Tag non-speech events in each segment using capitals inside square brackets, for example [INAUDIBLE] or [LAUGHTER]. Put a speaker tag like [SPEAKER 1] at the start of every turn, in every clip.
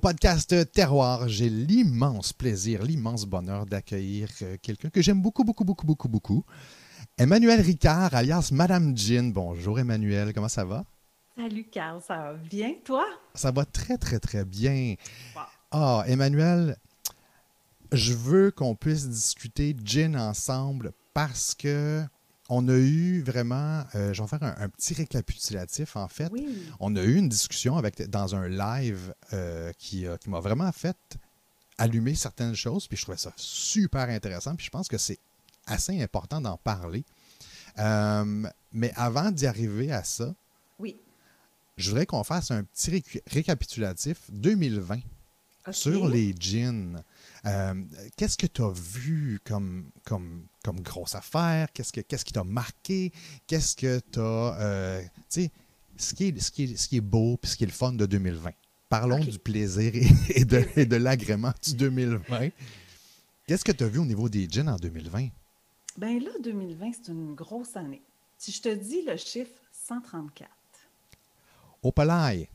[SPEAKER 1] podcast Terroir. J'ai l'immense plaisir, l'immense bonheur d'accueillir euh, quelqu'un que j'aime beaucoup, beaucoup, beaucoup, beaucoup, beaucoup. Emmanuel Ricard, alias Madame Jean. Bonjour Emmanuel, comment ça va?
[SPEAKER 2] Salut Carl, ça va bien, toi?
[SPEAKER 1] Ça va très, très, très bien. Ah, Emmanuel, je veux qu'on puisse discuter Jean ensemble parce que on a eu vraiment, euh, je vais faire un, petit récapitulatif en fait. On a eu une discussion avec, dans un live euh, qui, qui m'a vraiment fait allumer certaines choses, puis je trouvais ça super intéressant, puis je pense que c'est assez important d'en parler. Euh, mais avant d'y arriver à ça,
[SPEAKER 2] oui.
[SPEAKER 1] je voudrais qu'on fasse un petit récapitulatif 2020 sur les jeans. Euh, qu'est-ce que tu as vu comme, comme, comme grosse affaire? Qu'est-ce, que, qu'est-ce qui t'a marqué? Qu'est-ce que tu as. Euh, tu sais, ce qui, est, ce, qui est, ce qui est beau et ce qui est le fun de 2020. Parlons du plaisir et, de, et de l'agrément du 2020. Qu'est-ce que tu as vu au niveau des jeans en 2020?
[SPEAKER 2] Bien là, 2020, c'est une grosse année. Si je te dis le chiffre 134.
[SPEAKER 1] Au Palais.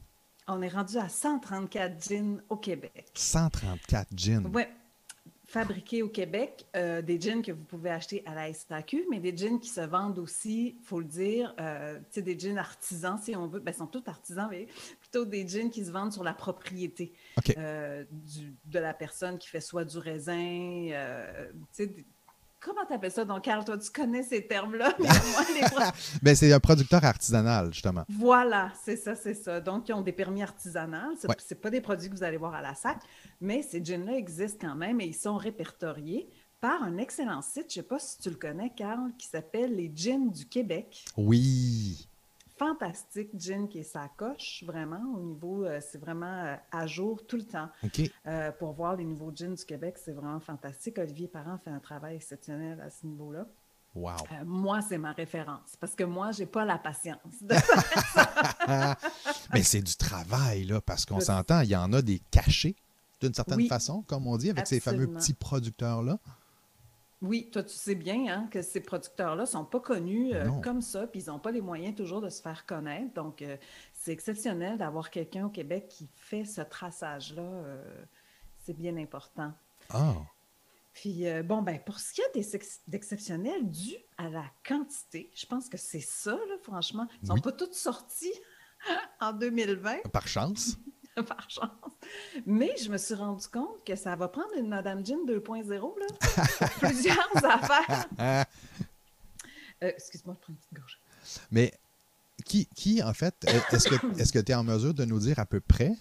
[SPEAKER 2] On est rendu à 134 jeans au Québec.
[SPEAKER 1] 134 jeans.
[SPEAKER 2] Oui. Fabriqués au Québec, euh, des jeans que vous pouvez acheter à la SAQ, mais des jeans qui se vendent aussi, il faut le dire, euh, des jeans artisans, si on veut. Ben, ils sont tous artisans, mais plutôt des jeans qui se vendent sur la propriété euh, de la personne qui fait soit du raisin, euh, Comment tu appelles ça, donc, Carl? Toi, tu connais ces termes-là. [LAUGHS]
[SPEAKER 1] ben, c'est un producteur artisanal, justement.
[SPEAKER 2] Voilà, c'est ça, c'est ça. Donc, ils ont des permis artisanaux. Ce n'est pas des produits que vous allez voir à la SAC, mais ces jeans-là existent quand même et ils sont répertoriés par un excellent site, je ne sais pas si tu le connais, Carl, qui s'appelle Les Jeans du Québec.
[SPEAKER 1] Oui
[SPEAKER 2] fantastique gin qui est sa coche, vraiment, au niveau, euh, c'est vraiment euh, à jour tout le temps. Euh, pour voir les nouveaux gins du Québec, c'est vraiment fantastique. Olivier Parent fait un travail exceptionnel à ce niveau-là.
[SPEAKER 1] Wow.
[SPEAKER 2] moi, c'est ma référence parce que moi, j'ai pas la patience. [LAUGHS]
[SPEAKER 1] Mais c'est du travail, là, parce qu'on s'entend, il y en a des cachés, d'une certaine façon, comme on dit, avec ces fameux petits producteurs-là.
[SPEAKER 2] Oui, toi, tu sais bien hein, que ces producteurs-là ne sont pas connus euh, comme ça, puis ils n'ont pas les moyens toujours de se faire connaître. Donc, euh, c'est exceptionnel d'avoir quelqu'un au Québec qui fait ce traçage-là. Euh, c'est bien important.
[SPEAKER 1] Ah!
[SPEAKER 2] Puis, bon, ben, pour ce qui est d'exceptionnel dû à la quantité, je pense que c'est ça, là, franchement. Ils ne sont pas toutes sortis [LAUGHS] en 2020.
[SPEAKER 1] Par chance. [LAUGHS]
[SPEAKER 2] par chance. Mais je me suis rendu compte que ça va prendre une Madame Jean 2.0, là. [LAUGHS] Plusieurs affaires. [LAUGHS] Euh, excuse-moi, je prends une petite gorge.
[SPEAKER 1] Mais qui, qui en fait, est-ce que tu [COUGHS] es en mesure de nous dire à peu près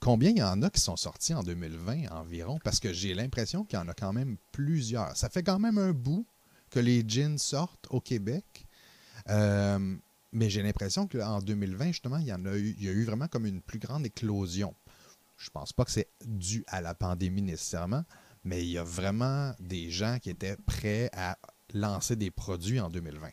[SPEAKER 1] combien il y en a qui sont sortis en 2020 environ? Parce que j'ai l'impression qu'il y en a quand même plusieurs. Ça fait quand même un bout que les jeans sortent au Québec. Euh, mais j'ai l'impression qu'en 2020, justement, il y, en a eu, il y a eu vraiment comme une plus grande éclosion. Je ne pense pas que c'est dû à la pandémie nécessairement, mais il y a vraiment des gens qui étaient prêts à lancer des produits en 2020.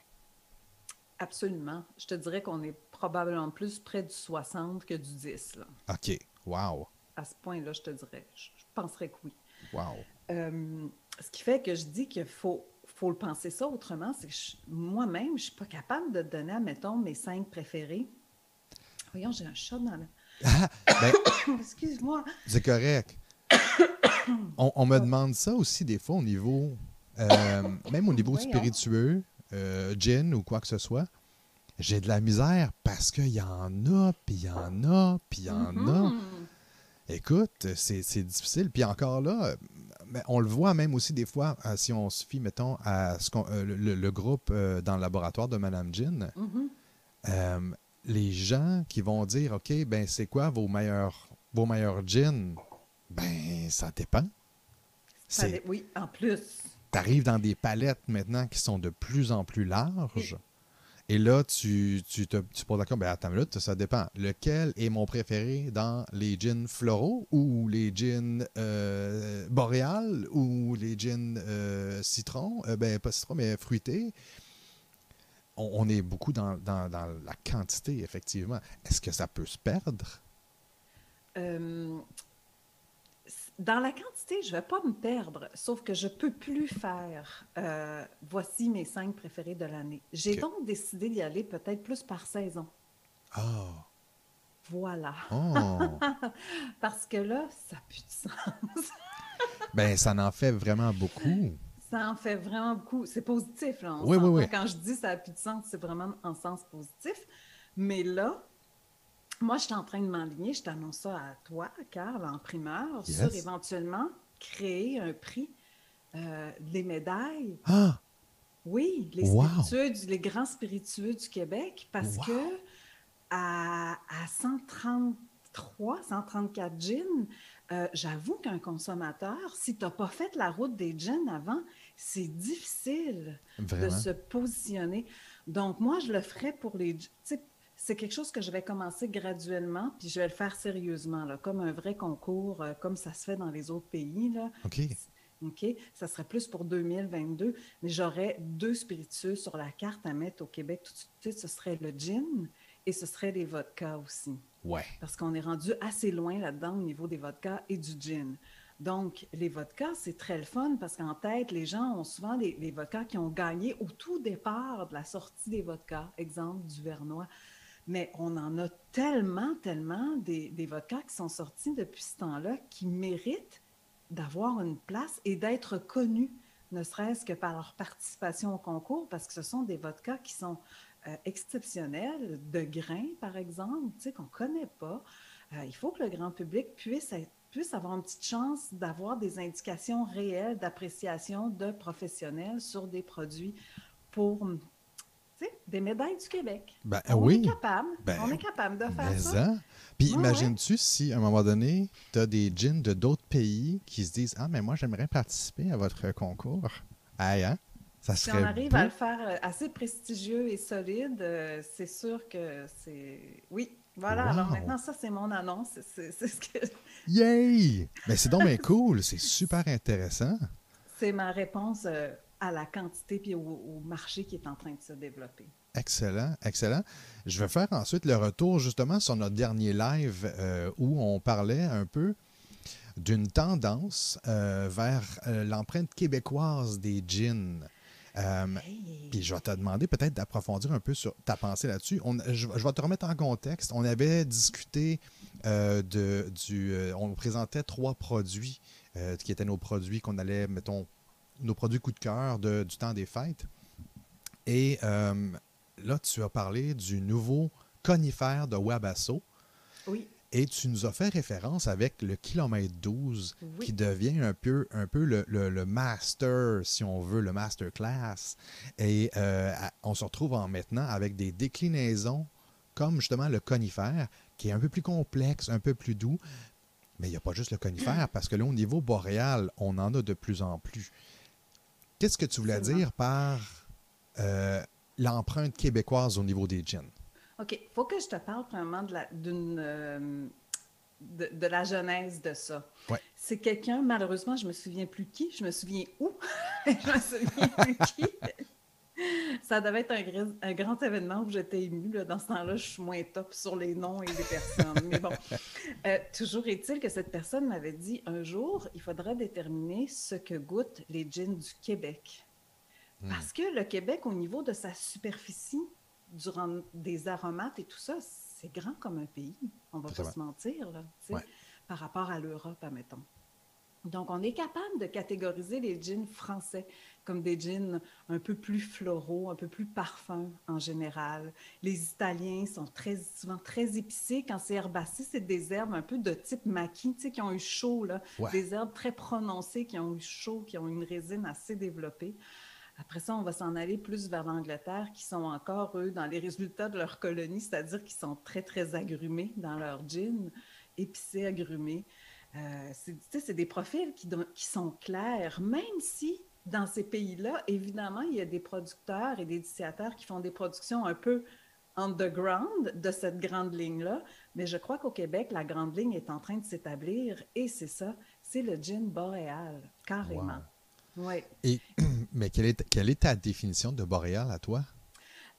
[SPEAKER 2] Absolument. Je te dirais qu'on est probablement plus près du 60 que du 10. Là.
[SPEAKER 1] OK. Wow.
[SPEAKER 2] À ce point-là, je te dirais. Je, penserais que oui.
[SPEAKER 1] Wow.
[SPEAKER 2] Euh, ce qui fait que je dis qu'il faut faut le penser ça autrement. C'est que moi-même, je ne suis pas capable de donner, admettons, mes cinq préférés. Voyons, j'ai un chat dans le.
[SPEAKER 1] Ah, [COUGHS] ben, [COUGHS]
[SPEAKER 2] Excuse-moi.
[SPEAKER 1] C'est correct. [COUGHS] on, me demande ça aussi des fois au niveau, euh, même au niveau spiritueux, euh, djinn ou quoi que ce soit. J'ai de la misère parce qu'il y en a, puis il y en a, puis il y en a. Mm-hmm. Écoute, c'est difficile. Puis encore là, on le voit même aussi des fois, euh, si on se fie, mettons, à ce euh, le, groupe euh, dans le laboratoire de Madame Jean,
[SPEAKER 2] mm-hmm.
[SPEAKER 1] les gens qui vont dire, OK, ben c'est quoi vos meilleurs, vos meilleurs jeans? Ben, ça dépend.
[SPEAKER 2] oui, en plus.
[SPEAKER 1] Tu arrives dans des palettes maintenant qui sont de plus en plus larges. Et là, tu, tu te tu poses d'accord, ben attends ça dépend. Lequel est mon préféré dans les jeans floraux ou les jeans euh, boréales ou les jeans euh, citron? Euh, ben, pas citron, mais fruité. On, est beaucoup dans, la quantité, effectivement. Est-ce que ça peut se perdre?
[SPEAKER 2] Dans la quantité, je ne vais pas me perdre, sauf que je ne peux plus faire euh, voici mes cinq préférés de l'année. J'ai donc décidé d'y aller peut-être plus par saison.
[SPEAKER 1] Ah.
[SPEAKER 2] Voilà.
[SPEAKER 1] Oh! [LAUGHS]
[SPEAKER 2] Parce que là, ça n'a plus de sens. [LAUGHS]
[SPEAKER 1] ben, ça en fait vraiment beaucoup.
[SPEAKER 2] Ça en fait vraiment beaucoup. C'est positif, là.
[SPEAKER 1] oui, oui, oui.
[SPEAKER 2] Quand je dis ça n'a plus de sens, c'est vraiment en sens positif. Mais là, moi, je suis en train de m'enligner. Je t'annonce ça à toi, Carl, en primeur, sur éventuellement créer un prix euh, des médailles.
[SPEAKER 1] Ah!
[SPEAKER 2] Oui, les, spiritueux, les grands spiritueux du Québec, parce que à, à 133, 134 gins, euh, j'avoue qu'un consommateur, si tu n'as pas fait la route des gins avant, c'est difficile de se positionner. Donc, moi, je le ferais pour les... C'est quelque chose que je vais commencer graduellement, puis je vais le faire sérieusement, là, comme un vrai concours, euh, comme ça se fait dans les autres pays. Là.
[SPEAKER 1] OK.
[SPEAKER 2] OK? Ça serait plus pour 2022, mais j'aurais deux spiritueux sur la carte à mettre au Québec tout de suite. Ce serait le gin et ce serait les vodkas aussi.
[SPEAKER 1] Ouais.
[SPEAKER 2] Parce qu'on est rendu assez loin là-dedans au niveau des vodkas et du gin. Donc, les vodkas, c'est très le fun parce qu'en tête, les gens ont souvent des, vodkas qui ont gagné au tout départ de la sortie des vodkas, exemple du Vernois. Mais on en a tellement, tellement des, vodkas qui sont sortis depuis ce temps-là qui méritent d'avoir une place et d'être connus, ne serait-ce que par leur participation au concours, parce que ce sont des vodkas qui sont euh, exceptionnels, de grains, par exemple, tu sais, qu'on ne connaît pas. Euh, il faut que le grand public puisse, puisse avoir une petite chance d'avoir des indications réelles d'appréciation de professionnels sur des produits pour des médailles du Québec.
[SPEAKER 1] Ben,
[SPEAKER 2] on
[SPEAKER 1] oui.
[SPEAKER 2] est capable.
[SPEAKER 1] Ben,
[SPEAKER 2] on est capable de faire ça.
[SPEAKER 1] Puis imagines-tu si, à un moment donné, tu as des gins de d'autres pays qui se disent Ah, mais moi, j'aimerais participer à votre concours. Ah, hein? Ça
[SPEAKER 2] si on arrive à le faire euh, assez prestigieux et solide, euh, c'est sûr que c'est. Oui, voilà. Alors maintenant, ça, c'est mon annonce. C'est ce que. [LAUGHS]
[SPEAKER 1] Yay! Mais c'est donc bien cool. C'est super intéressant.
[SPEAKER 2] C'est ma réponse. Euh, à la quantité puis au, marché qui est en train de se développer.
[SPEAKER 1] Excellent, excellent. Je vais faire ensuite le retour justement sur notre dernier live euh, où on parlait un peu d'une tendance euh, vers euh, l'empreinte québécoise des jeans. Puis je vais te demander peut-être d'approfondir un peu sur ta pensée là-dessus. Je, vais te remettre en contexte. On avait discuté de, du. on présentait trois produits qui étaient nos produits qu'on allait, mettons, nos produits coup de cœur du temps des fêtes. Et euh, là, tu as parlé du nouveau conifère de Wabasso.
[SPEAKER 2] Oui.
[SPEAKER 1] Et tu nous as fait référence avec le kilomètre 12 qui devient un peu, un peu le, master, si on veut, le master class. Et euh, on se retrouve en maintenant avec des déclinaisons comme justement le conifère, qui est un peu plus complexe, un peu plus doux. Mais il n'y a pas juste le conifère, [CLEARS THROAT] parce que là, au niveau boréal, on en a de plus en plus. Qu'est-ce que tu voulais dire par euh, l'empreinte québécoise au niveau des jeans?
[SPEAKER 2] OK. Il faut que je te parle vraiment de la, euh, de, la genèse de ça. C'est quelqu'un, malheureusement, je me souviens plus qui, je me souviens où, [LAUGHS] je me souviens plus qui. Ça devait être un, grand événement où j'étais émue. Dans ce temps-là, je suis moins top sur les noms et les personnes. Mais bon, [LAUGHS] euh, toujours est-il que cette personne m'avait dit un jour, il faudra déterminer ce que goûtent les gins du Québec. Hmm. Parce que le Québec, au niveau de sa superficie, durant des aromates et tout ça, c'est grand comme un pays. On va pas se mentir, là, par rapport à l'Europe, admettons. Donc, on est capable de catégoriser les jeans français comme des jeans un peu plus floraux, un peu plus parfums en général. Les Italiens sont très, souvent très épicés. Quand c'est herbacé, c'est des herbes un peu de type maquis, tu sais, qui ont eu chaud, là. Des herbes très prononcées, qui ont eu chaud, qui ont une résine assez développée. Après ça, on va s'en aller plus vers l'Angleterre, qui sont encore, eux, dans les résultats de leur colonie, c'est-à-dire qu'ils sont très, très agrumés dans leur jeans, épicés, agrumés. Euh, c'est des profils qui, qui, sont clairs, même si dans ces pays-là, évidemment, il y a des producteurs et des initiateurs qui font des productions un peu underground de cette grande ligne-là. Mais je crois qu'au Québec, la grande ligne est en train de s'établir et c'est ça, c'est le gin boréal, carrément. Ouais.
[SPEAKER 1] Et, [CLEARS THROAT] mais quelle est, quelle est ta définition de boréal à toi?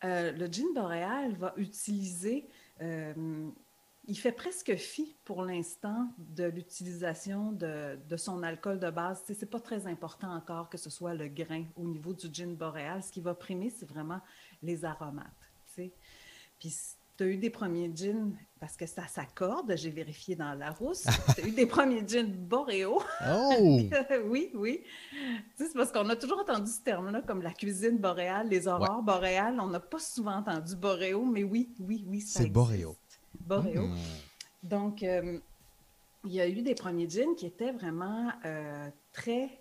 [SPEAKER 2] Euh, le gin boréal va utiliser euh, il fait presque fi pour l'instant de l'utilisation de, son alcool de base. Ce n'est pas très important encore que ce soit le grain au niveau du gin boréal. Ce qui va primer, c'est vraiment les aromates. Puis tu as eu des premiers gins parce que ça s'accorde, j'ai vérifié dans la rousse. tu as eu des [LAUGHS] premiers gins boréaux.
[SPEAKER 1] Oh! [LAUGHS]
[SPEAKER 2] oui, oui. C'est parce qu'on a toujours entendu ce terme-là, comme la cuisine boréale, les aurores boréales. On n'a pas souvent entendu boréaux, mais oui, oui, oui,
[SPEAKER 1] C'est boréaux.
[SPEAKER 2] Boréaux. Hmm. Donc, euh, il y a eu des premiers gins qui étaient vraiment euh, très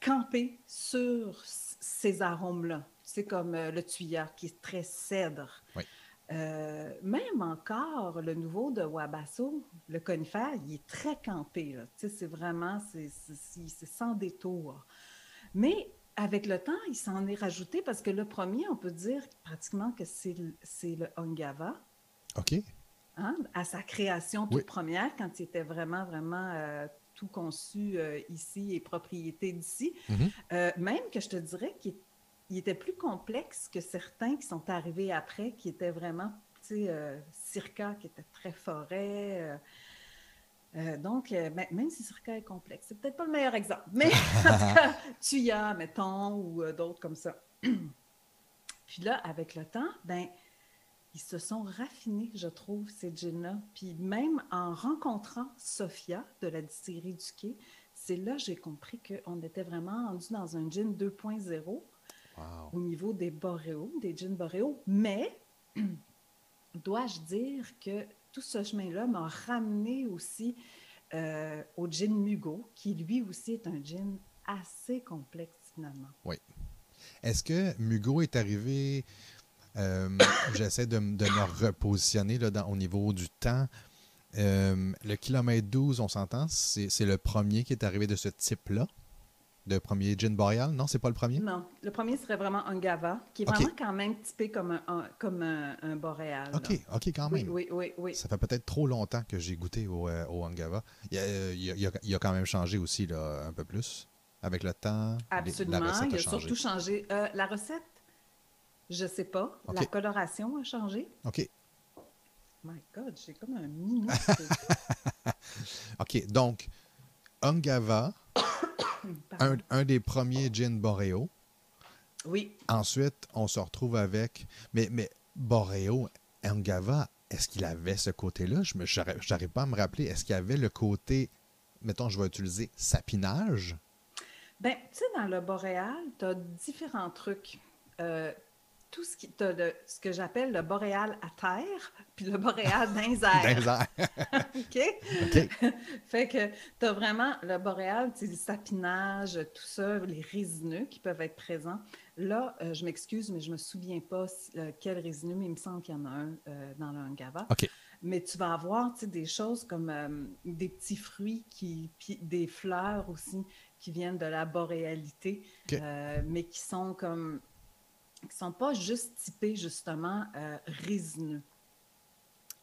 [SPEAKER 2] campés sur ces arômes-là. C'est comme euh, le tuyard qui est très cèdre.
[SPEAKER 1] Oui.
[SPEAKER 2] Euh, même encore, le nouveau de Wabasso, le conifère, il est très campé. C'est vraiment, c'est sans détour. Mais avec le temps, il s'en est rajouté parce que le premier, on peut dire pratiquement que c'est le Ongava.
[SPEAKER 1] OK.
[SPEAKER 2] Hein, à sa création toute première, quand il était vraiment, vraiment euh, tout conçu euh, ici et propriété d'ici. Mm-hmm. même que je te dirais qu'il il était plus complexe que certains qui sont arrivés après, qui étaient vraiment, tu sais, euh, Circa, qui était très forêt. Euh, euh, donc, ben, même si Circa est complexe, c'est peut-être pas le meilleur exemple, mais [LAUGHS] en tout cas, Tuya, mettons, ou d'autres comme ça. [CLEARS THROAT] Puis là, avec le temps, ben, ils se sont raffinés, je trouve, ces jeans-là. Puis même en rencontrant Sophia de la distillerie du Quai, c'est là que j'ai compris qu'on était vraiment rendu dans un gin 2.0 au niveau des boréaux, des jeans boréaux. Mais, [CLEARS THROAT] dois-je dire que tout ce chemin-là m'a ramené aussi euh, au gin Mugo, qui lui aussi est un gin assez complexe finalement.
[SPEAKER 1] Oui. Est-ce que Mugo est arrivé, euh, j'essaie de, me repositionner là, dans, au niveau du temps, euh, le kilomètre 12, on s'entend, c'est le premier qui est arrivé de ce type-là? de premier gin boréal? Non, c'est pas le premier?
[SPEAKER 2] Non, le premier serait vraiment un Gava, qui est vraiment quand même typé comme un, comme un, boréal.
[SPEAKER 1] OK, OK, quand même.
[SPEAKER 2] Oui, oui, oui.
[SPEAKER 1] Ça fait peut-être trop longtemps que j'ai goûté au, euh, au Angava. Il, il, a, il, a, quand même changé aussi là, un peu plus avec le temps.
[SPEAKER 2] Absolument, il a surtout changé. Euh, la recette, je sais pas. La coloration a changé.
[SPEAKER 1] OK.
[SPEAKER 2] My God, j'ai comme un mini. [LAUGHS]
[SPEAKER 1] OK, donc, Angava [COUGHS] un, des premiers gin boréo.
[SPEAKER 2] Oui.
[SPEAKER 1] Ensuite, on se retrouve avec. Mais, mais Boréo, Angava, est-ce qu'il avait ce côté-là? Je n'arrive pas à me rappeler. Est-ce qu'il avait le côté, mettons, je vais utiliser sapinage?
[SPEAKER 2] Bien, tu sais, dans le boréal, tu as différents trucs. Euh, tout ce qui ce que j'appelle le boréal à terre, puis le boréal dans les [LAUGHS] airs. [LAUGHS] [LAUGHS] OK? fait que tu as vraiment le boréal, le sapinage, tout ça, les résineux qui peuvent être présents. Là, euh, je m'excuse, mais je me souviens pas euh, quel résineux, mais il me semble qu'il y en a un euh, dans le Ngava.
[SPEAKER 1] OK.
[SPEAKER 2] Mais tu vas avoir des choses comme des petits fruits, qui, puis des fleurs aussi qui viennent de la boréalité, mais qui sont comme qui ne sont pas juste typés, justement, euh, résineux.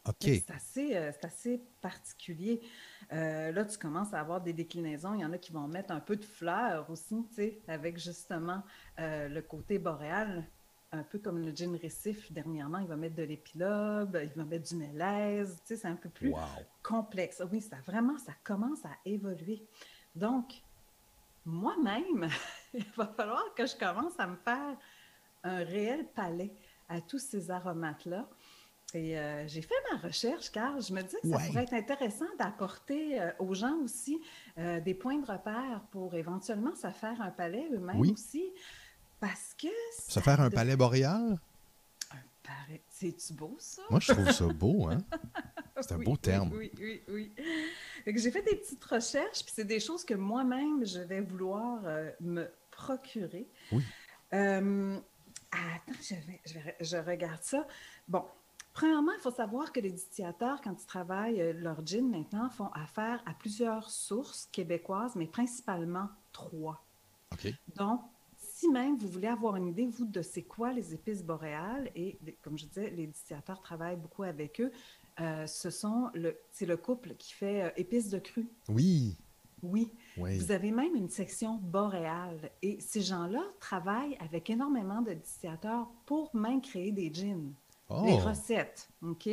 [SPEAKER 1] OK.
[SPEAKER 2] C'est assez, euh, assez, particulier. Euh, là, tu commences à avoir des déclinaisons. Il y en a qui vont mettre un peu de fleurs aussi, tu sais, avec justement le côté boréal, un peu comme le gin récif dernièrement. Il va mettre de l'épilobe, il va mettre du mélèze, tu sais, c'est un peu plus complexe. Oui, ça vraiment, ça commence à évoluer. Donc, moi-même, [LAUGHS] il va falloir que je commence à me faire un réel palais à tous ces aromates-là. Et euh, j'ai fait ma recherche car je me dis que ça pourrait être intéressant d'apporter euh, aux gens aussi euh, des points de repère pour éventuellement se faire un palais eux-mêmes aussi. Parce que.
[SPEAKER 1] Se faire un palais boréal?
[SPEAKER 2] Un palais. C'est-tu beau, ça?
[SPEAKER 1] Moi, je trouve ça beau, hein? [LAUGHS] C'est un beau terme.
[SPEAKER 2] Oui, oui, oui. J'ai fait des petites recherches, puis c'est des choses que moi-même, je vais vouloir me procurer.
[SPEAKER 1] Oui.
[SPEAKER 2] Attends, je, regarde ça. Bon, Premièrement, il faut savoir que les distillateurs, quand ils travaillent euh, leur gin maintenant, font affaire à plusieurs sources québécoises, mais principalement trois.
[SPEAKER 1] OK.
[SPEAKER 2] Donc, si même vous voulez avoir une idée, vous, de c'est quoi les épices boréales, et comme je disais, les distillateurs travaillent beaucoup avec eux, euh, ce sont le, c'est le couple qui fait euh, épices de cru.
[SPEAKER 1] Oui.
[SPEAKER 2] Oui. Vous avez même une section boréale. Et ces gens-là travaillent avec énormément de distillateurs pour même créer des gins. Oh! recettes. OK?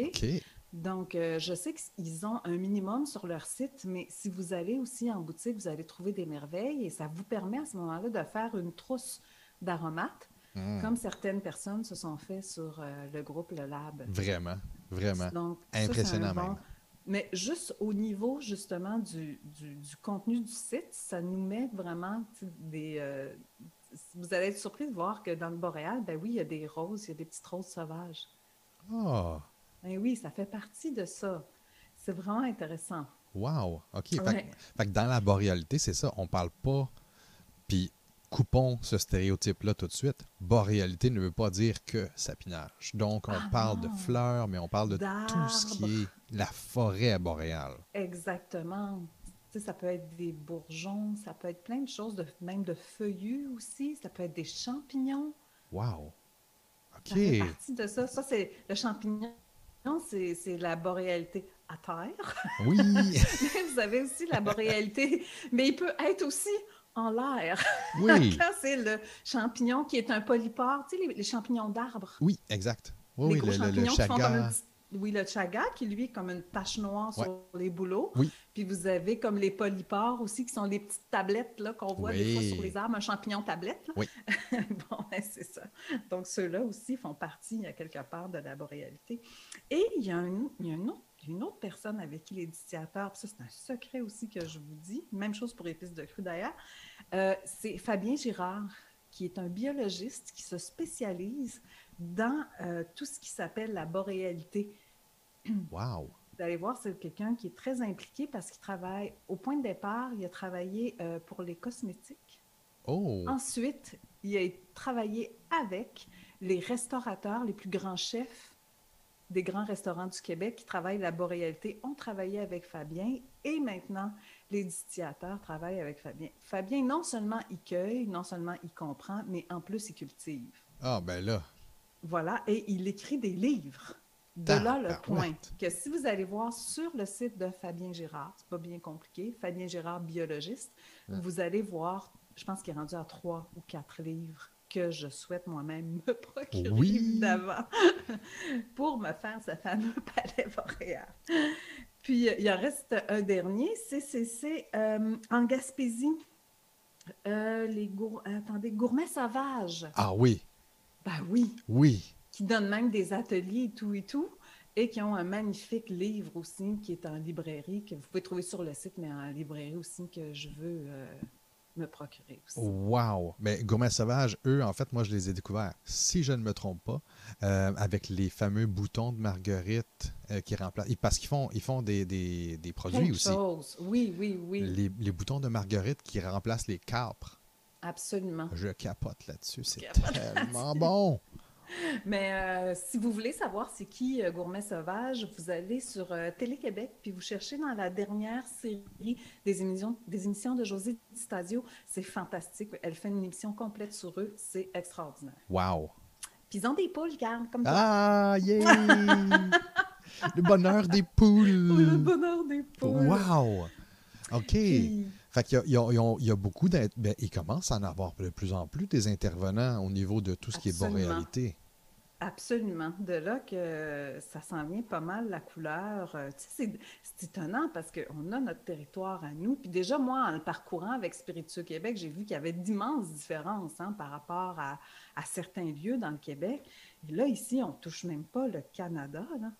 [SPEAKER 2] Donc, euh, je sais qu'ils ont un minimum sur leur site, mais si vous allez aussi en boutique, vous allez trouver des merveilles et ça vous permet à ce moment-là de faire une trousse d'aromates
[SPEAKER 1] Hmm.
[SPEAKER 2] comme certaines personnes se sont fait sur euh, le groupe Le Lab.
[SPEAKER 1] Vraiment, vraiment.
[SPEAKER 2] Donc,
[SPEAKER 1] Impressionnant.
[SPEAKER 2] Mais juste au niveau justement du, du- du contenu du site, ça nous met vraiment des. euh, vous allez être surpris de voir que dans le boréal, ben oui, il y a des roses, il y a des petites roses sauvages.
[SPEAKER 1] Ah,
[SPEAKER 2] Ben oui, ça fait partie de ça. C'est vraiment intéressant.
[SPEAKER 1] wow. OK. Fait, fait que dans la boréalité, c'est ça. On parle pas. Puis coupons ce stéréotype-là tout de suite. Boréalité ne veut pas dire que sapinage. Donc, on
[SPEAKER 2] Ah,
[SPEAKER 1] parle de fleurs, mais on parle de tout ce qui est la forêt boréale.
[SPEAKER 2] Exactement. Ça peut être des bourgeons, ça peut être plein de choses, de, même de feuillus aussi, ça peut être des champignons.
[SPEAKER 1] Wow.
[SPEAKER 2] Ça fait
[SPEAKER 1] OK.
[SPEAKER 2] partie de ça. Ça, c'est le champignon, c'est c'est la boréalité à terre.
[SPEAKER 1] Oui.
[SPEAKER 2] Mais [LAUGHS] vous avez aussi la boréalité, mais il peut être aussi en l'air.
[SPEAKER 1] Oui. [LAUGHS]
[SPEAKER 2] Quand c'est le champignon qui est un polypore, tu sais, les, les champignons d'arbres.
[SPEAKER 1] Oui, exact. Oui,
[SPEAKER 2] les
[SPEAKER 1] oui,
[SPEAKER 2] gros
[SPEAKER 1] le, le- le
[SPEAKER 2] champignons qui font comme
[SPEAKER 1] chaga.
[SPEAKER 2] une Oui, le chaga, qui lui est comme une tache noire
[SPEAKER 1] Ouais.
[SPEAKER 2] sur les bouleaux.
[SPEAKER 1] Oui.
[SPEAKER 2] Puis vous avez comme les polypores aussi, qui sont les petites tablettes là, qu'on voit des fois sur les arbres, un champignon tablette. là.
[SPEAKER 1] Oui. [LAUGHS]
[SPEAKER 2] bon, ben, c'est ça. Donc, ceux-là aussi font partie, à quelque part, de la boréalité. Et il y a, un, il y a une, autre, une autre personne avec qui les distillateurs, ça, c'est un secret aussi que je vous dis, même chose pour épices de cru d'ailleurs, euh, c'est Fabien Girard, qui est un biologiste qui se spécialise dans euh, tout ce qui s'appelle la boréalité. [CLEARS THROAT]
[SPEAKER 1] Wow.
[SPEAKER 2] Vous allez voir, c'est quelqu'un qui est très impliqué parce qu'il travaille, au point de départ, il a travaillé euh, pour les cosmétiques.
[SPEAKER 1] Oh.
[SPEAKER 2] Ensuite, il a travaillé avec les restaurateurs, les plus grands chefs des grands restaurants du Québec qui travaillent la boréalité ont travaillé avec Fabien et maintenant les distillateurs travaillent avec Fabien. Fabien, non seulement il cueille, non seulement il comprend, mais en plus il cultive.
[SPEAKER 1] Ah, ben là.
[SPEAKER 2] Voilà, et il écrit des livres. De là le point que si vous allez voir sur le site de Fabien Girard, c'est pas bien compliqué, Fabien Girard, biologiste, vous allez voir, je pense qu'il est rendu à trois ou quatre livres que je souhaite moi-même [LAUGHS] me procurer,
[SPEAKER 1] Oui.
[SPEAKER 2] évidemment, [LAUGHS] pour me faire ce fameux [LAUGHS] palais boréal. Puis, il en reste un dernier, CCC euh, en Gaspésie. Euh, les gour- attendez, gourmets sauvages.
[SPEAKER 1] Ah oui.
[SPEAKER 2] Ben oui,
[SPEAKER 1] Oui.
[SPEAKER 2] qui donnent même des ateliers et tout et tout, et qui ont un magnifique livre aussi qui est en librairie, que vous pouvez trouver sur le site, mais en librairie aussi, que je veux euh, me procurer aussi.
[SPEAKER 1] Wow! Mais Gourmet Sauvage, eux, en fait, moi, je les ai découverts, si je ne me trompe pas, euh, avec les fameux boutons de marguerite euh, qui remplacent. Parce qu'ils font, ils font des, des, des produits aussi.
[SPEAKER 2] choses. Oui, oui, oui,
[SPEAKER 1] Les, les boutons de marguerite qui remplacent les capres.
[SPEAKER 2] absolument.
[SPEAKER 1] Je capote là-dessus. C'est tellement bon! [LAUGHS]
[SPEAKER 2] Mais euh, si vous voulez savoir c'est qui euh, Gourmet Sauvage, vous allez sur euh, Télé-Québec, puis vous cherchez dans la dernière série des émissions, des émissions de José Di Stasio. C'est fantastique. Elle fait une émission complète sur eux. C'est extraordinaire.
[SPEAKER 1] Wow!
[SPEAKER 2] Puis ils ont des poules, regarde, comme toi.
[SPEAKER 1] Ah, [LAUGHS] yeah! Le bonheur des poules!
[SPEAKER 2] Oui, le bonheur des poules.
[SPEAKER 1] Wow! OK.
[SPEAKER 2] Puis-
[SPEAKER 1] Fait qu'il y a, y y beaucoup d'int- ben, il commence à en avoir de plus en plus des intervenants au niveau de tout ce qui est boréalité.
[SPEAKER 2] Absolument. De là que ça s'en vient pas mal, la couleur. Euh, c'est- étonnant parce qu'on a notre territoire à nous. Puis déjà, moi, en le parcourant avec Spiritueux Québec, j'ai vu qu'il y avait d'immenses différences hein, par rapport à, à certains lieux dans le Québec. Et là, ici, on touche même pas le Canada. Là.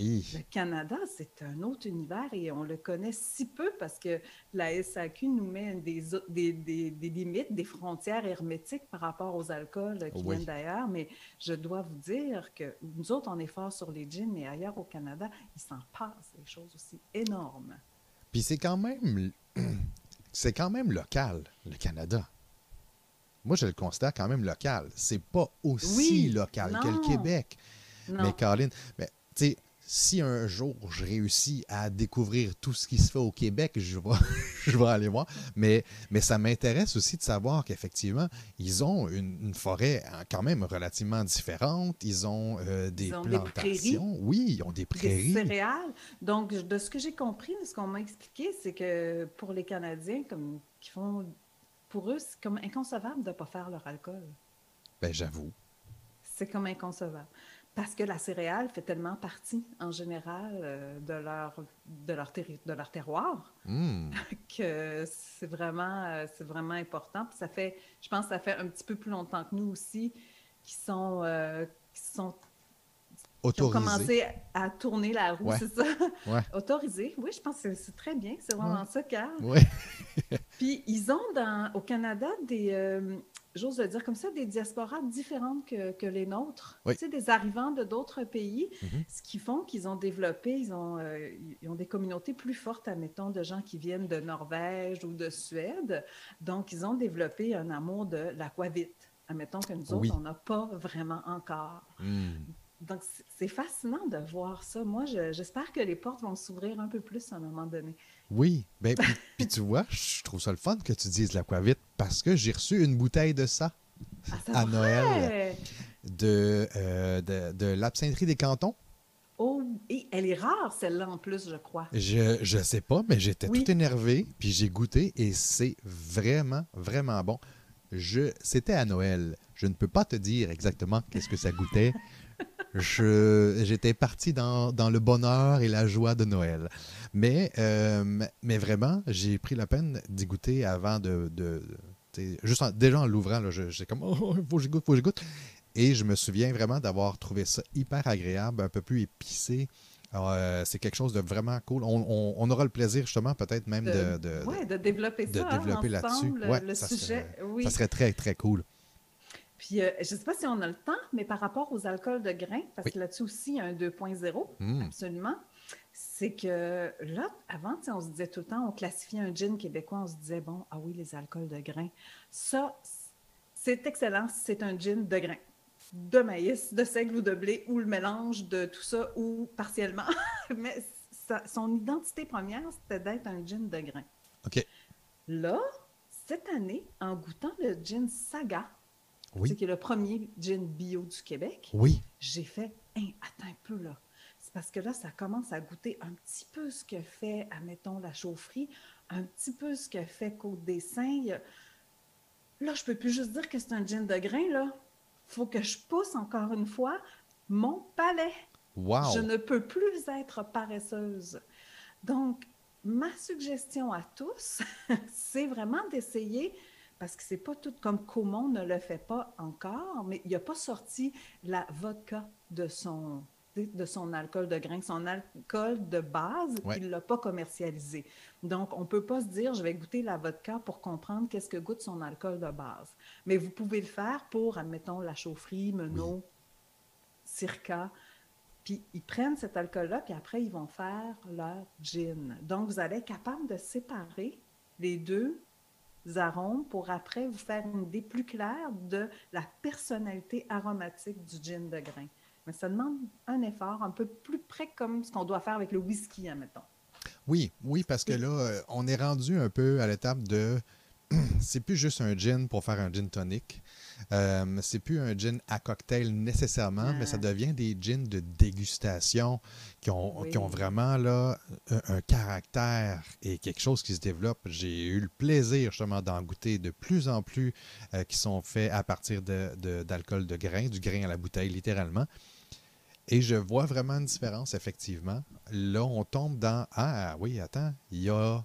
[SPEAKER 2] Le Canada, c'est un autre univers et on le connaît si peu parce que la SAQ nous met des, o- des, des- des limites, des frontières hermétiques par rapport aux alcools qui
[SPEAKER 1] Oui.
[SPEAKER 2] viennent d'ailleurs. Mais je dois vous dire que nous autres, on est forts sur les gins, mais ailleurs au Canada, il s'en passe des choses aussi énormes.
[SPEAKER 1] puis c'est quand même [CLEARS THROAT] c'est quand même local, le Canada. Moi, je le considère quand même local. C'est pas aussi
[SPEAKER 2] Oui,
[SPEAKER 1] local que le. Québec.
[SPEAKER 2] Non,
[SPEAKER 1] Mais Caroline, mais, tu sais, si un jour je réussis à découvrir tout ce qui se fait au Québec, je vais, [LAUGHS] je vais aller voir. Mais, mais ça m'intéresse aussi de savoir qu'effectivement, ils ont une, une forêt euh, quand même relativement différente. Ils ont euh, des
[SPEAKER 2] Ils ont des
[SPEAKER 1] plantations. oui, ils ont des
[SPEAKER 2] des
[SPEAKER 1] prairies.
[SPEAKER 2] céréales. Donc, de ce que j'ai compris, de ce qu'on m'a expliqué, c'est que pour les Canadiens, comme qui font, pour eux, c'est comme inconcevable de ne pas faire leur alcool.
[SPEAKER 1] Ben, j'avoue.
[SPEAKER 2] C'est comme inconcevable. Parce que la céréale fait tellement partie, en général, euh, de, leur, de, leur de leur terroir
[SPEAKER 1] Hmm. [LAUGHS]
[SPEAKER 2] que c'est vraiment, euh, c'est vraiment important. Puis ça fait, je pense que ça fait un petit peu plus longtemps que nous aussi qui sont, euh, qui sont
[SPEAKER 1] qui ont
[SPEAKER 2] commencé à tourner la roue, c'est ça?
[SPEAKER 1] Ouais. [LAUGHS]
[SPEAKER 2] Autorisé, oui, je pense que c'est très bien, c'est vraiment ça, Carl. Puis ils ont dans, au Canada des, j'ose le dire comme ça, des diasporas différentes que, que les nôtres. Tu sais, des arrivants de d'autres pays,
[SPEAKER 1] Mhm.
[SPEAKER 2] ce qui font qu'ils ont développé, ils ont, euh, ils ont des communautés plus fortes, admettons, de gens qui viennent de Norvège ou de Suède. Donc, ils ont développé un amour de l'aquavite. Admettons que nous autres,
[SPEAKER 1] Oui.
[SPEAKER 2] on n'a pas vraiment encore.
[SPEAKER 1] Hmm.
[SPEAKER 2] Donc, c'est- fascinant de voir ça. Moi, je- j'espère que les portes vont s'ouvrir un peu plus à un moment donné.
[SPEAKER 1] Oui, ben, [LAUGHS] puis, tu vois, je trouve ça le fun que tu dises l'aquavite parce que j'ai reçu une bouteille de ça
[SPEAKER 2] Ah,
[SPEAKER 1] à
[SPEAKER 2] vrai?
[SPEAKER 1] Noël de, euh, de, de l'absintherie des cantons.
[SPEAKER 2] Oh, et elle est rare, celle-là, en plus, je crois.
[SPEAKER 1] Je, je sais pas, mais j'étais
[SPEAKER 2] Oui.
[SPEAKER 1] tout énervé, puis j'ai goûté et c'est vraiment, vraiment bon. Je, c'était à Noël. Je ne peux pas te dire exactement qu'est-ce que ça goûtait. Je, j'étais parti dans, dans le bonheur et la joie de Noël. Mais, euh, mais vraiment, j'ai pris la peine d'y goûter avant de. de- juste en- déjà en l'ouvrant, j'étais comme, oh, il faut que j'y goûte, faut que j'y goûte. Et je me souviens vraiment d'avoir trouvé ça hyper agréable, un peu plus épicé. Euh, c'est quelque chose de vraiment cool. On, on- on aura le plaisir, justement, peut-être même de, de-
[SPEAKER 2] ouais, de développer ça
[SPEAKER 1] développer là-dessus. Ouais,
[SPEAKER 2] le
[SPEAKER 1] ça
[SPEAKER 2] sujet. oui.
[SPEAKER 1] ça serait très, très cool.
[SPEAKER 2] Puis, euh, je ne sais pas si on a le temps, mais par rapport aux alcools de grains, parce
[SPEAKER 1] Oui.
[SPEAKER 2] que là-dessus aussi, il y a un 2.0,
[SPEAKER 1] Mm.
[SPEAKER 2] absolument. C'est que là, avant, on se disait tout le temps, on classifiait un gin québécois, on se disait, bon, ah oui, les alcools de grains. Ça, c'est excellent si c'est un gin de grains, de maïs, de seigle ou de blé, ou le mélange de tout ça, ou partiellement. [LAUGHS] mais ça- son identité première, c'était d'être un gin de grains.
[SPEAKER 1] OK.
[SPEAKER 2] Là, cette année, en goûtant le gin Saga,
[SPEAKER 1] Oui.
[SPEAKER 2] c'est qui est le premier gin bio du Québec,
[SPEAKER 1] Oui.
[SPEAKER 2] j'ai fait Hein, attends un peu là. C'est parce que là, ça commence à goûter un petit peu ce que fait, admettons, la chaufferie, un petit peu ce que fait Côte des Saints. Là, je peux plus juste dire que c'est un gin de grain, là. faut que je pousse encore une fois mon palais.
[SPEAKER 1] Wow.
[SPEAKER 2] Je ne peux plus être paresseuse. Donc, ma suggestion à tous, [LAUGHS] c'est vraiment d'essayer, parce que c'est pas tout comme Comon ne le fait pas encore, mais il n'a pas sorti la vodka de son, de son alcool de grain, son alcool de base,
[SPEAKER 1] Ouais.
[SPEAKER 2] il ne l'a pas commercialisé. Donc, on ne peut pas se dire, je vais goûter la vodka pour comprendre qu'est-ce que goûte son alcool de base. Mais vous pouvez le faire pour, admettons, la chaufferie, Menot, Circa. Puis ils prennent cet alcool-là, puis après, ils vont faire leur gin. Donc, vous allez être capable de séparer les deux arômes pour après vous faire une idée plus claire de la personnalité aromatique du gin de grain. Mais ça demande un effort un peu plus près comme ce qu'on doit faire avec le whisky, admettons.
[SPEAKER 1] Oui, oui, parce que là, euh, on est rendu un peu à l'étape de. [CLEARS THROAT] c'est plus juste un gin pour faire un gin tonic. Euh, c'est plus un gin à cocktail nécessairement, mais ça
[SPEAKER 2] Ah.
[SPEAKER 1] devient des gins de dégustation qui ont,
[SPEAKER 2] Oui.
[SPEAKER 1] qui ont vraiment là, un, un caractère et quelque chose qui se développe. J'ai eu le plaisir justement d'en goûter de plus en plus euh, qui sont faits à partir de- de- d'alcool de, grain, du grain à la bouteille littéralement. Et je vois vraiment une différence, effectivement. Là, on tombe dans Ah oui, attends, il y a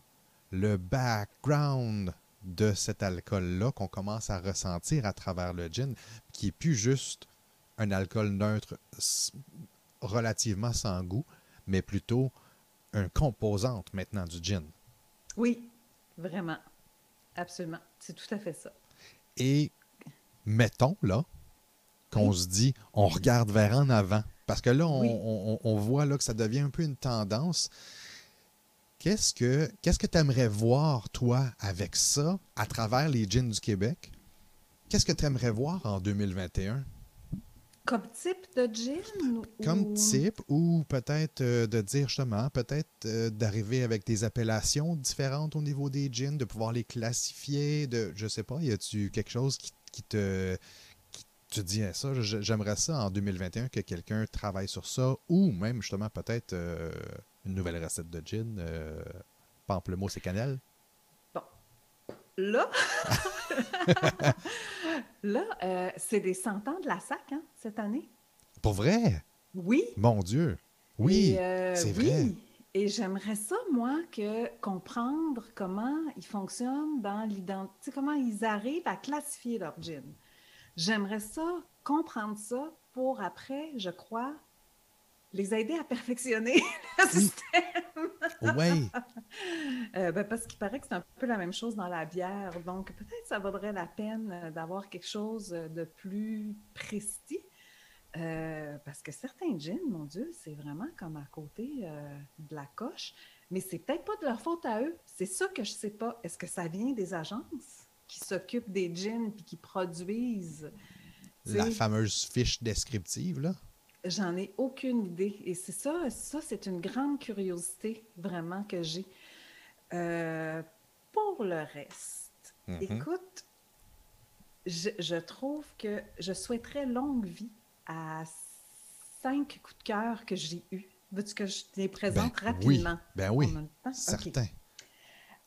[SPEAKER 1] le background de cet alcool-là qu'on commence à ressentir à travers le gin, qui est plus juste un alcool neutre relativement sans goût, mais plutôt une composante maintenant du gin.
[SPEAKER 2] Oui, vraiment. Absolument. C'est tout à fait ça.
[SPEAKER 1] Et mettons là qu'on
[SPEAKER 2] Oui.
[SPEAKER 1] se dit, on regarde vers en avant. Parce que là, on,
[SPEAKER 2] Oui.
[SPEAKER 1] on- on voit là que ça devient un peu une tendance. Qu'est-ce que qu'est-ce que tu aimerais voir, toi, avec ça, à travers les jeans du Québec? Qu'est-ce que tu aimerais voir en 2021?
[SPEAKER 2] Comme type de gin? ou-
[SPEAKER 1] Comme type, ou peut-être euh, de dire justement, peut-être euh, d'arriver avec des appellations différentes au niveau des jeans, de pouvoir les classifier, de je sais pas, y a-tu quelque chose qui, qui te te dit eh, ça, j'aimerais ça en 2021 que quelqu'un travaille sur ça, ou même justement peut-être euh, une nouvelle recette de gin, euh, pamplemousse et cannelle.
[SPEAKER 2] Là, [LAUGHS] là euh, c'est des 100 ans de la SAC hein, cette année.
[SPEAKER 1] Pour vrai?
[SPEAKER 2] Oui.
[SPEAKER 1] Mon Dieu! Oui,
[SPEAKER 2] euh,
[SPEAKER 1] c'est
[SPEAKER 2] oui.
[SPEAKER 1] vrai.
[SPEAKER 2] Et j'aimerais ça, moi, que comprendre comment ils fonctionnent dans l'identité, comment ils arrivent à classifier leur gin. J'aimerais ça comprendre ça pour après, je crois, les aider à [LAUGHS] perfectionner le système.
[SPEAKER 1] Oui. [LAUGHS]
[SPEAKER 2] Euh, ben, parce qu'il paraît que c'est un peu la même chose dans la bière. Donc, peut-être ça vaudrait la peine euh, d'avoir quelque chose de plus précis. Euh, parce que certains jeans, mon Dieu, c'est vraiment comme à côté de la coche. Mais c'est peut-être pas de leur faute à eux. C'est ça que je sais pas. Est-ce que ça vient des agences? Qui s'occupent des jeans puis qui produisent
[SPEAKER 1] la fameuse fiche descriptive, là?
[SPEAKER 2] J'en ai aucune idée. Et c'est ça, ça, c'est une grande curiosité vraiment que j'ai. Euh, pour le reste, mm-hmm. écoute, je, trouve que je souhaiterais longue vie à cinq coups de cœur que j'ai eus. Veux-tu que je les présente
[SPEAKER 1] ben
[SPEAKER 2] rapidement?
[SPEAKER 1] Ben oui, certain.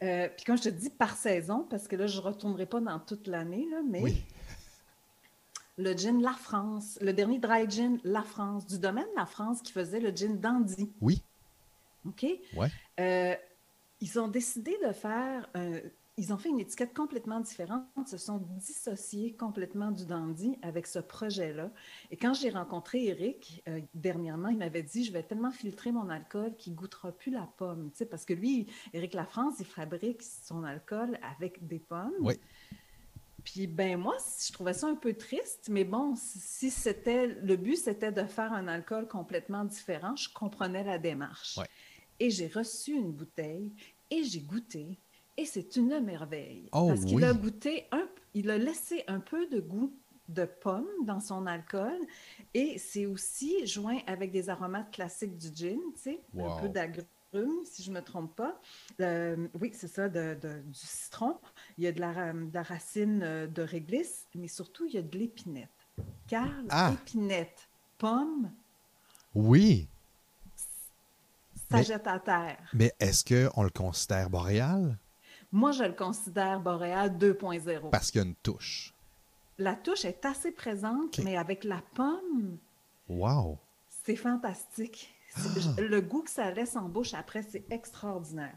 [SPEAKER 2] Euh, puis quand je te dis par saison, parce que là, je ne retournerai pas dans toute l'année, mais oui le gin La France, le dernier dry gin La France, du domaine La France qui faisait le gin Dandy.
[SPEAKER 1] Oui.
[SPEAKER 2] OK?
[SPEAKER 1] Ouais.
[SPEAKER 2] Euh, ils ont décidé de faire. Ils ont fait une étiquette complètement différente, se sont dissociés complètement du dandy avec ce projet-là. Et quand j'ai rencontré Eric euh, dernièrement, il m'avait dit Je vais tellement filtrer mon alcool qu'il ne goûtera plus la pomme. Tu sais, parce que lui, Eric France, il fabrique son alcool avec des pommes.
[SPEAKER 1] Oui.
[SPEAKER 2] Puis ben moi, je trouvais ça un peu triste, mais bon, si c'était le but, c'était de faire un alcool complètement différent, je comprenais la démarche. Et j'ai reçu une bouteille et j'ai goûté et c'est une merveille
[SPEAKER 1] oh,
[SPEAKER 2] parce qu'il a goûté un, il a laissé un peu de goût de pomme dans son alcool et c'est aussi joint avec des aromates classiques du gin, tu sais, un peu d'agrumes si je ne me trompe pas. Euh, oui, c'est ça, de, du citron. Il y a de la, racine euh, de réglisse, mais surtout, il y a de l'épinette. Car ah! l'épinette, pomme.
[SPEAKER 1] Oui.
[SPEAKER 2] Ça jette à terre.
[SPEAKER 1] Mais est-ce qu'on le considère boréal?
[SPEAKER 2] Moi, je le considère boréal 2.0.
[SPEAKER 1] Parce qu'il y a une touche.
[SPEAKER 2] La touche est assez présente, mais avec la pomme.
[SPEAKER 1] Wow!
[SPEAKER 2] C'est fantastique. Ah! Le goût que ça laisse en bouche après, c'est extraordinaire.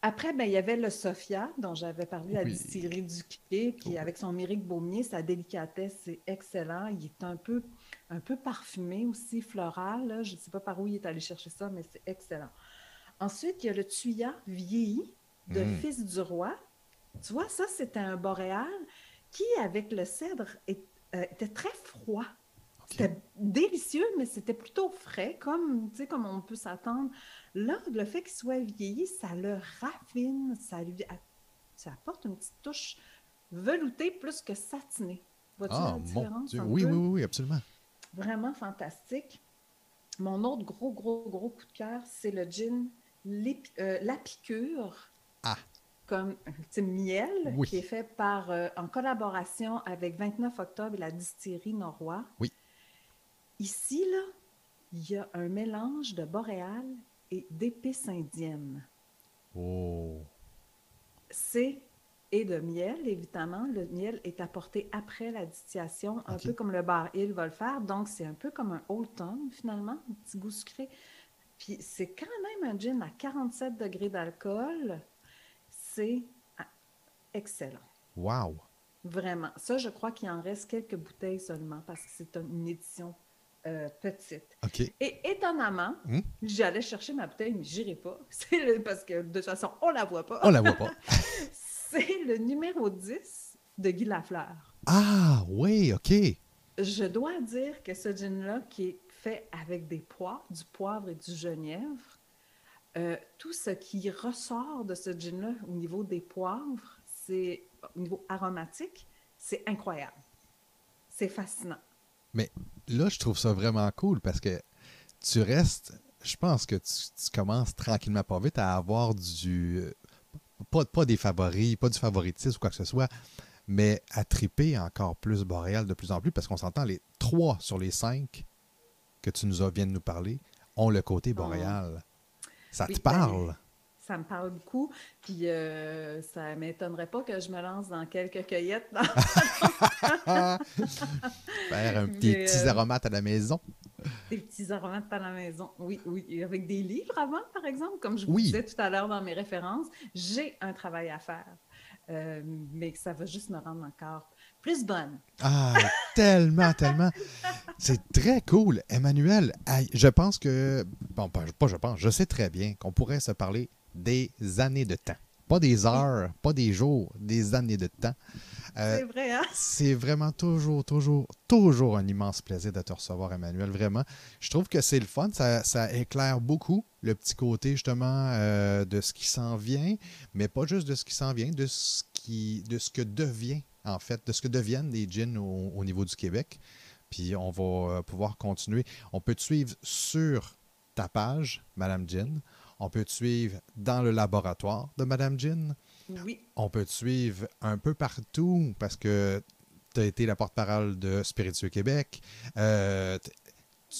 [SPEAKER 2] Après, ben, il y avait le Sophia, dont j'avais parlé, la distillerie du Quai, puis avec son Méric Baumier, sa délicatesse, c'est excellent. Il est un peu, un peu parfumé aussi, floral. Je ne sais pas par où il est allé chercher ça, mais c'est excellent. Ensuite, il y a le Tuya vieilli de mm. Fils du Roi. Tu vois, ça, c'était un boréal qui, avec le cèdre, euh, était très froid. C'était délicieux, mais c'était plutôt frais, comme, comme on peut s'attendre. Là, le fait qu'il soit vieilli, ça le raffine, ça lui ça apporte une petite touche veloutée plus que satinée.
[SPEAKER 1] Vois-tu ah, la différence? Oui, oui, oui, absolument.
[SPEAKER 2] Vraiment fantastique. Mon autre gros, gros, gros coup de cœur, c'est le gin euh, La Piqûre.
[SPEAKER 1] Ah!
[SPEAKER 2] Comme un miel, qui est fait par, euh, en collaboration avec 29 octobre et la distillerie Norrois.
[SPEAKER 1] Oui.
[SPEAKER 2] Ici, là, il y a un mélange de boréal et d'épices indiennes.
[SPEAKER 1] Oh!
[SPEAKER 2] C'est et de miel, évidemment. Le miel est apporté après la distillation, un peu comme le bar Hill va le faire. Donc, c'est un peu comme un Old Town, finalement, un petit goût sucré. Puis, c'est quand même un gin à 47 degrés d'alcool. C'est excellent.
[SPEAKER 1] Wow!
[SPEAKER 2] Vraiment. Ça, je crois qu'il en reste quelques bouteilles seulement parce que c'est une édition euh, petite. Et étonnamment, hmm? j'allais chercher ma bouteille, mais j'irai pas. [LAUGHS] parce que de toute façon, on la voit pas.
[SPEAKER 1] On la voit pas. [LAUGHS]
[SPEAKER 2] c'est le numéro 10 de Guy Lafleur.
[SPEAKER 1] Ah oui, OK.
[SPEAKER 2] Je dois dire que ce gin-là, qui est fait avec des pois, du poivre et du genièvre, euh, tout ce qui ressort de ce gin-là au niveau des poivres, c'est au niveau aromatique, c'est incroyable. C'est fascinant.
[SPEAKER 1] Mais là, je trouve ça vraiment cool parce que tu restes, je pense que tu, commences tranquillement pas vite à avoir du. Pas, pas des favoris, pas du favoritisme ou quoi que ce soit, mais à triper encore plus boréal de plus en plus parce qu'on s'entend, les trois sur les cinq que tu nous as, viens de nous parler ont le côté ah. boréal. Ça te ben, parle?
[SPEAKER 2] ça me parle beaucoup. Puis euh, ça ne m'étonnerait pas que je me lance dans quelques cueillettes. [LAUGHS]
[SPEAKER 1] Faire un petit, petits euh, aromates à la maison.
[SPEAKER 2] Des petits aromates à la maison, oui, oui. Avec des livres avant, par exemple, comme je vous disais tout à l'heure dans mes références, j'ai un travail à faire. Euh, mais ça va juste me rendre encore plus bonne.
[SPEAKER 1] Ah, tellement, tellement. C'est très cool. Emmanuel, je pense que, bon, pas je pense, je sais très bien qu'on pourrait se parler des années de temps. Pas des heures, pas des jours, des années de temps.
[SPEAKER 2] Euh, c'est vrai, hein?
[SPEAKER 1] C'est vraiment toujours, toujours, toujours un immense plaisir de te recevoir, Emmanuel. Vraiment. Je trouve que c'est le fun. Ça, éclaire beaucoup le petit côté, justement, euh, de ce qui s'en vient, mais pas juste de ce qui s'en vient, de ce, qui, de ce que devient, en fait, de ce que deviennent les jeans au, niveau du Québec. Puis on va euh, pouvoir continuer. On peut te suivre sur ta page, Madame Jean. On peut te suivre dans le laboratoire de Madame Jean.
[SPEAKER 2] Oui.
[SPEAKER 1] On peut te suivre un peu partout parce que tu as été la porte-parole de Spiritueux Québec. Euh,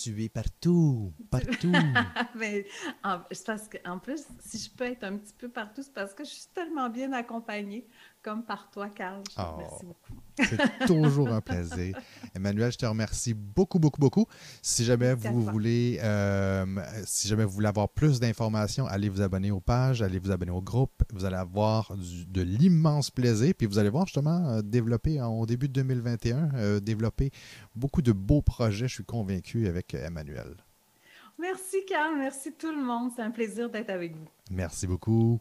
[SPEAKER 1] tu es partout, partout. [LAUGHS]
[SPEAKER 2] Mais en, parce en plus, si je peux être un petit peu partout, c'est parce que je suis tellement bien accompagnée comme par toi, Carl.
[SPEAKER 1] Oh, Merci beaucoup. C'est [LAUGHS] toujours un plaisir. Emmanuel, je te remercie beaucoup, beaucoup, beaucoup. Si jamais vous voulez, euh, si jamais vous voulez avoir plus d'informations, allez vous abonner aux pages, allez vous abonner au groupe. Vous allez avoir de l'immense plaisir. Puis vous allez voir justement euh, développer au début de 2021, euh, développer beaucoup de beaux projets. Je suis convaincu avec Emmanuel.
[SPEAKER 2] Merci, Carl. Merci tout le monde. C'est un plaisir d'être avec vous.
[SPEAKER 1] Merci beaucoup.